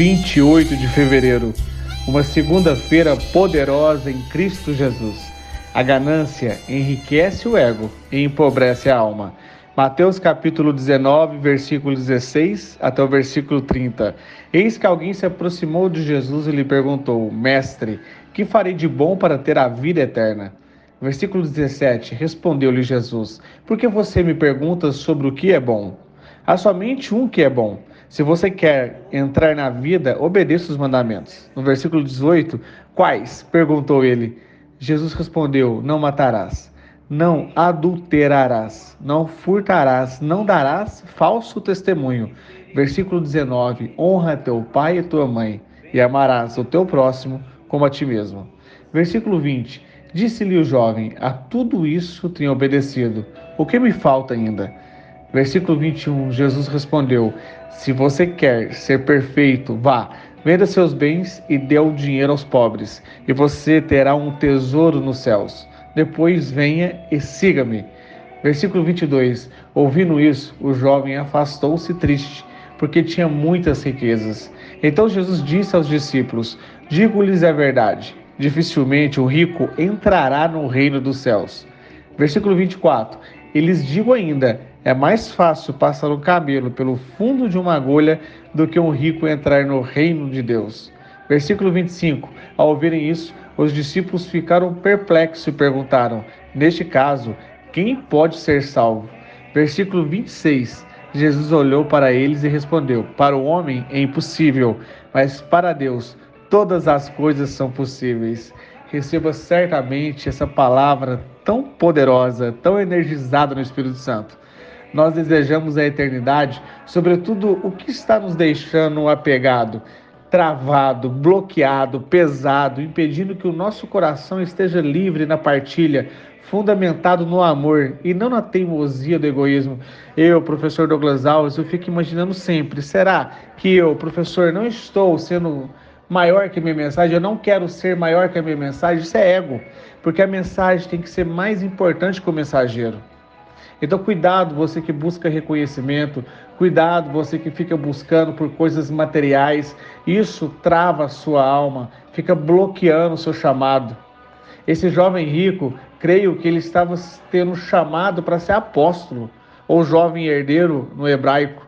28 de fevereiro, uma segunda-feira poderosa em Cristo Jesus. A ganância enriquece o ego e empobrece a alma. Mateus capítulo 19, versículo 16 até o versículo 30. Eis que alguém se aproximou de Jesus e lhe perguntou: Mestre, que farei de bom para ter a vida eterna? Versículo 17: Respondeu-lhe Jesus: Por que você me pergunta sobre o que é bom? Há somente um que é bom. Se você quer entrar na vida, obedeça os mandamentos. No versículo 18, quais? perguntou ele. Jesus respondeu: Não matarás, não adulterarás, não furtarás, não darás falso testemunho. Versículo 19: Honra teu pai e tua mãe, e amarás o teu próximo como a ti mesmo. Versículo 20: Disse-lhe o jovem: A tudo isso tenho obedecido. O que me falta ainda? Versículo 21, Jesus respondeu: Se você quer ser perfeito, vá, venda seus bens e dê o dinheiro aos pobres, e você terá um tesouro nos céus. Depois venha e siga-me. Versículo 22, ouvindo isso, o jovem afastou-se triste, porque tinha muitas riquezas. Então Jesus disse aos discípulos: Digo-lhes a verdade, dificilmente o rico entrará no reino dos céus. Versículo 24, e lhes digo ainda: é mais fácil passar um camelo pelo fundo de uma agulha do que um rico entrar no reino de Deus. Versículo 25. Ao ouvirem isso, os discípulos ficaram perplexos e perguntaram: Neste caso, quem pode ser salvo? Versículo 26. Jesus olhou para eles e respondeu: Para o homem é impossível, mas para Deus todas as coisas são possíveis. Receba certamente essa palavra tão poderosa, tão energizada no Espírito Santo nós desejamos a eternidade, sobretudo o que está nos deixando apegado, travado, bloqueado, pesado, impedindo que o nosso coração esteja livre na partilha, fundamentado no amor e não na teimosia do egoísmo. Eu, professor Douglas Alves, eu fico imaginando sempre: será que eu, professor, não estou sendo maior que a minha mensagem? Eu não quero ser maior que a minha mensagem. Isso é ego, porque a mensagem tem que ser mais importante que o mensageiro. Então, cuidado você que busca reconhecimento, cuidado você que fica buscando por coisas materiais. Isso trava a sua alma, fica bloqueando o seu chamado. Esse jovem rico, creio que ele estava tendo chamado para ser apóstolo, ou jovem herdeiro no hebraico.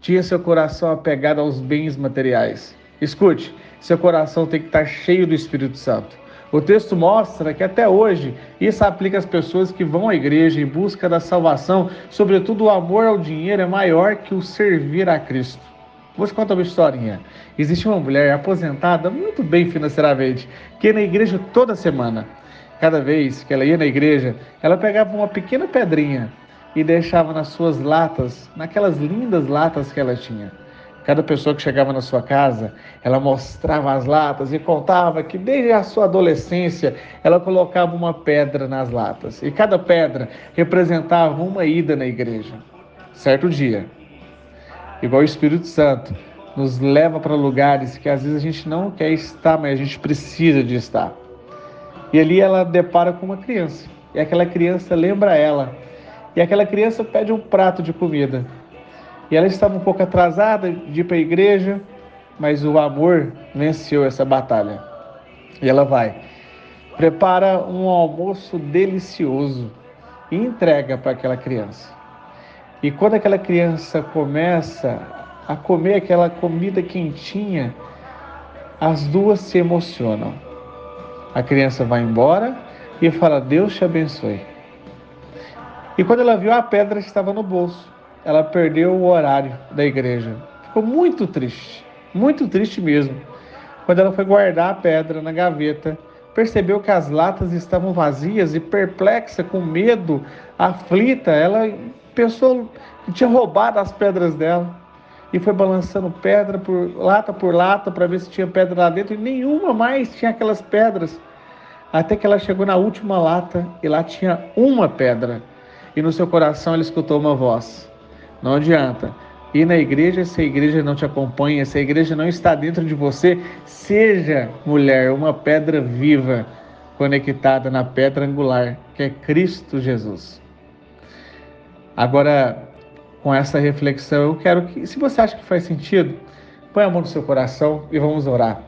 Tinha seu coração apegado aos bens materiais. Escute, seu coração tem que estar cheio do Espírito Santo. O texto mostra que até hoje isso aplica às pessoas que vão à igreja em busca da salvação, sobretudo o amor ao dinheiro é maior que o servir a Cristo. Vou te contar uma historinha. Existe uma mulher aposentada muito bem financeiramente, que ia na igreja toda semana. Cada vez que ela ia na igreja, ela pegava uma pequena pedrinha e deixava nas suas latas, naquelas lindas latas que ela tinha. Cada pessoa que chegava na sua casa, ela mostrava as latas e contava que desde a sua adolescência ela colocava uma pedra nas latas. E cada pedra representava uma ida na igreja. Certo dia, igual o Espírito Santo, nos leva para lugares que às vezes a gente não quer estar, mas a gente precisa de estar. E ali ela depara com uma criança. E aquela criança lembra ela. E aquela criança pede um prato de comida. E ela estava um pouco atrasada de ir para a igreja, mas o amor venceu essa batalha. E ela vai, prepara um almoço delicioso e entrega para aquela criança. E quando aquela criança começa a comer aquela comida quentinha, as duas se emocionam. A criança vai embora e fala: Deus te abençoe. E quando ela viu, a pedra estava no bolso ela perdeu o horário da igreja. Ficou muito triste, muito triste mesmo. Quando ela foi guardar a pedra na gaveta, percebeu que as latas estavam vazias e perplexa, com medo, aflita, ela pensou que tinha roubado as pedras dela e foi balançando pedra por lata por lata para ver se tinha pedra lá dentro e nenhuma mais tinha aquelas pedras. Até que ela chegou na última lata e lá tinha uma pedra. E no seu coração ela escutou uma voz: Não adianta ir na igreja se a igreja não te acompanha, se a igreja não está dentro de você. Seja, mulher, uma pedra viva conectada na pedra angular, que é Cristo Jesus. Agora, com essa reflexão, eu quero que, se você acha que faz sentido, põe a mão no seu coração e vamos orar.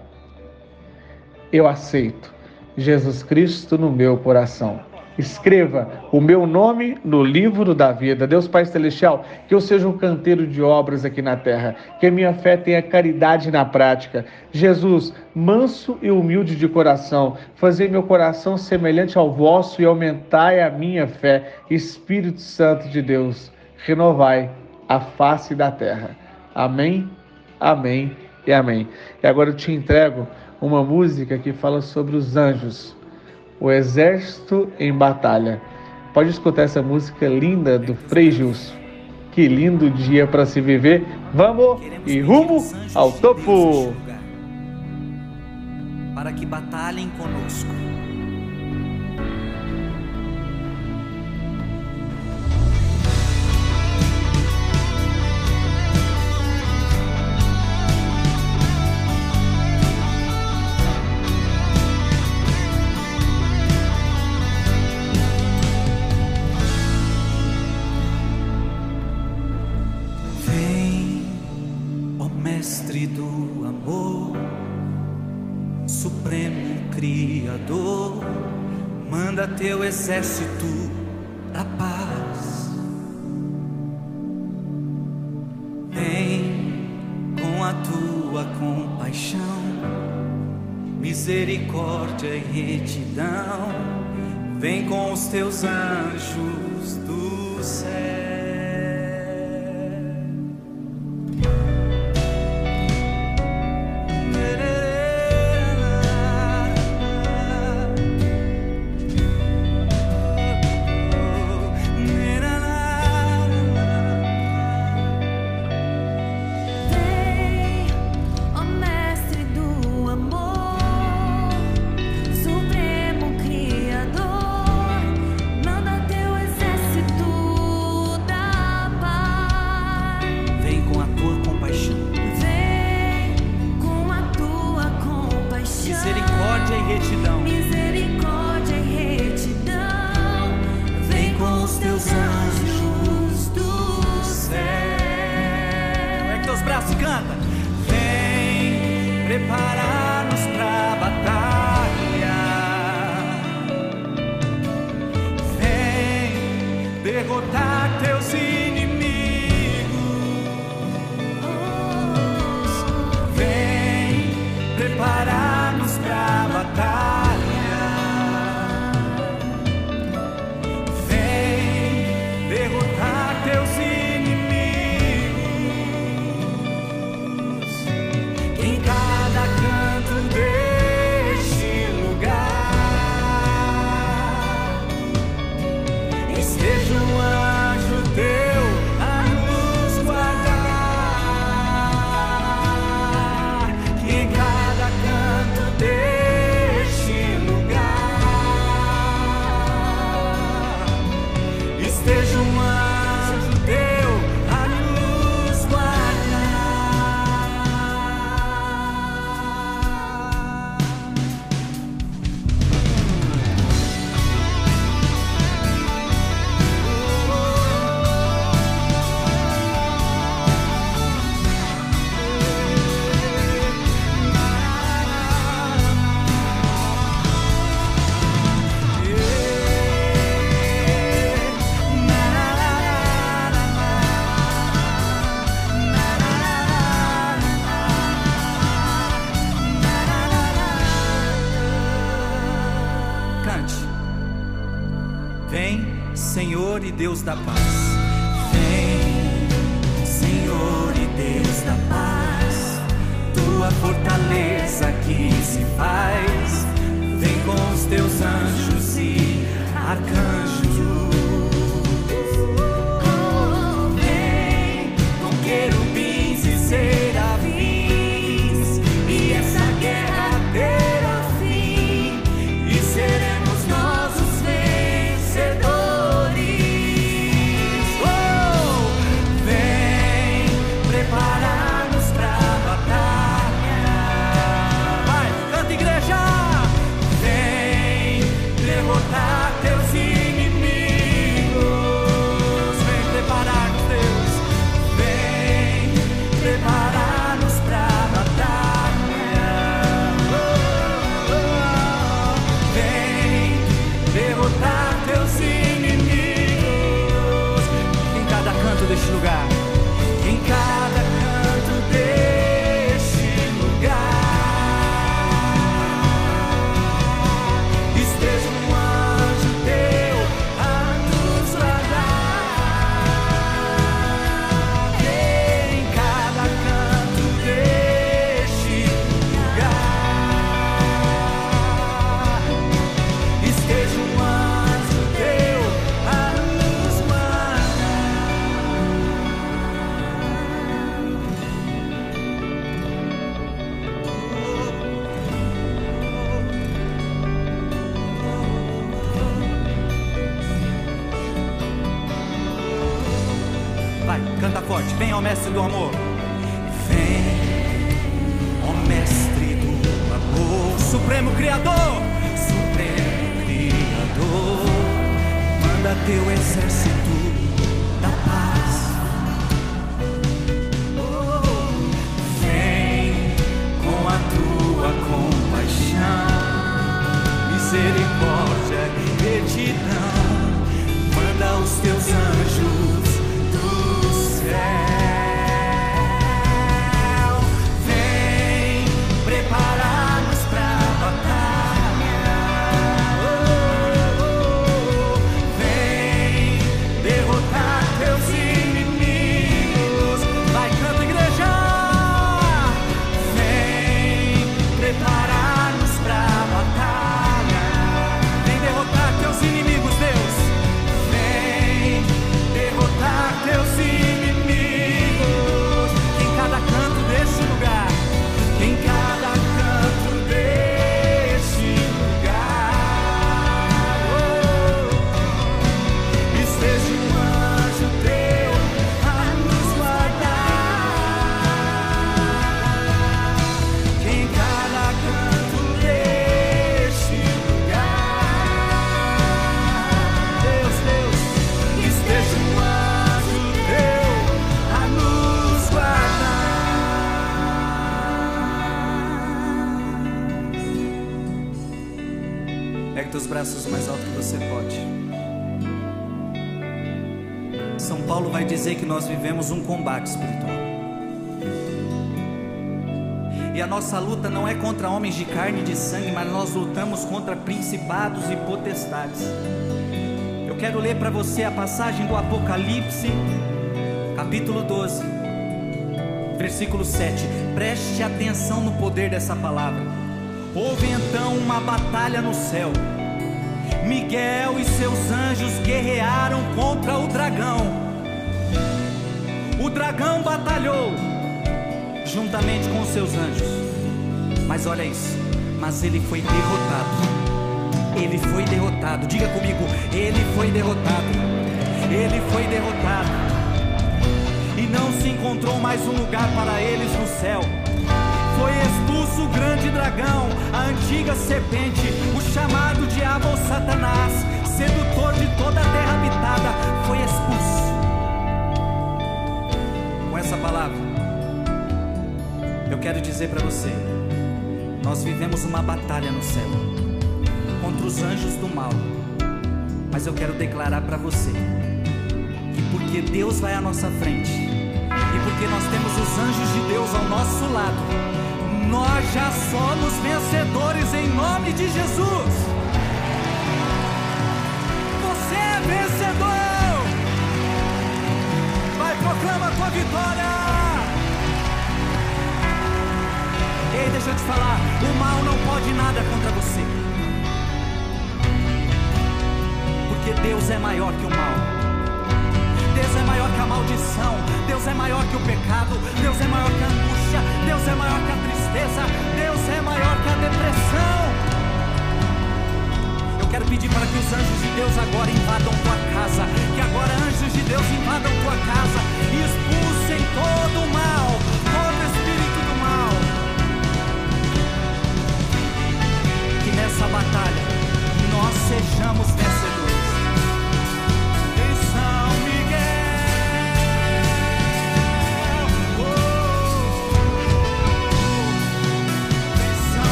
Eu aceito Jesus Cristo no meu coração. Escreva o meu nome no livro da vida. Deus Pai Celestial, que eu seja um canteiro de obras aqui na terra, que a minha fé tenha caridade na prática. Jesus, manso e humilde de coração, fazer meu coração semelhante ao vosso e aumentai a minha fé. Espírito Santo de Deus, renovai a face da terra. Amém, amém e amém. E agora eu te entrego uma música que fala sobre os anjos, o exército em batalha. Pode escutar essa música linda do Frei Gilson. Que lindo dia para se viver. Vamos e rumo ao topo! Para que batalhem conosco exército a paz. Vem com a tua compaixão, misericórdia e retidão. Vem com os teus anjos do céu. Da paz. Vem, Senhor e Deus da paz, tua fortaleza que se faz, vem com os teus anjos Vai, canta forte. Vem, ó mestre do amor. Vem, ó mestre do amor. Supremo Criador. Supremo Criador. Manda teu exército da paz. Vem com a tua compaixão misericórdia e retidão. Manda os teus anjos Pegue teus braços mais alto que você pode. São Paulo vai dizer que nós vivemos um combate espiritual. E a nossa luta não é contra homens de carne e de sangue, mas nós lutamos contra principados e potestades. Eu quero ler para você a passagem do Apocalipse, capítulo 12, versículo 7. Preste atenção no poder dessa palavra. Houve então uma batalha no céu. Miguel e seus anjos guerrearam contra o dragão. O dragão batalhou juntamente com seus anjos. Mas olha isso, mas ele foi derrotado. Ele foi derrotado. Diga comigo, ele foi derrotado. Ele foi derrotado. E não se encontrou mais um lugar para eles no céu. Foi expulso o grande dragão, a antiga serpente, o chamado diabo Satanás, sedutor de toda a terra habitada, foi expulso. Com essa palavra, eu quero dizer para você: nós vivemos uma batalha no céu contra os anjos do mal. Mas eu quero declarar para você que porque Deus vai à nossa frente e porque nós temos os anjos de Deus ao nosso lado, nós já somos vencedores em nome de Jesus. Você é vencedor. Vai, proclama a tua vitória. Ei, deixa eu te falar, o mal não pode nada contra você. Porque Deus é maior que o mal. Deus é maior que a maldição. Deus é maior que o pecado. Deus é maior que a angústia. Deus é maior que a tristeza. Deus é maior que a depressão. Eu quero pedir para que os anjos de Deus agora invadam tua casa. Que agora anjos de Deus invadam tua casa e expulsem todo o mal,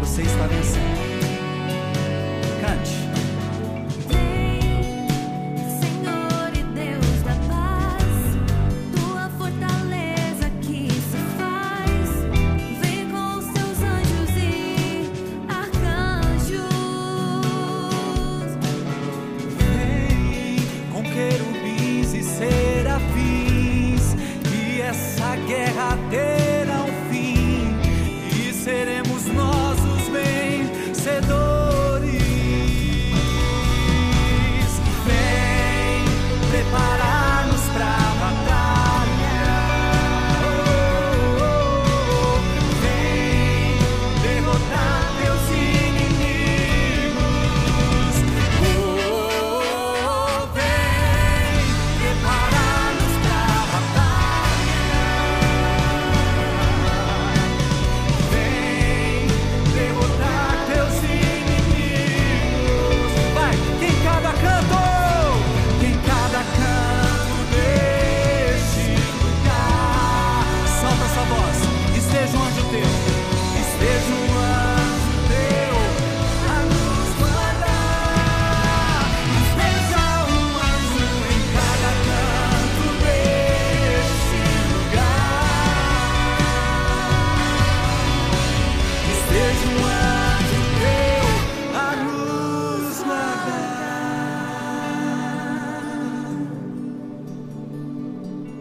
Você está vencendo. Cante.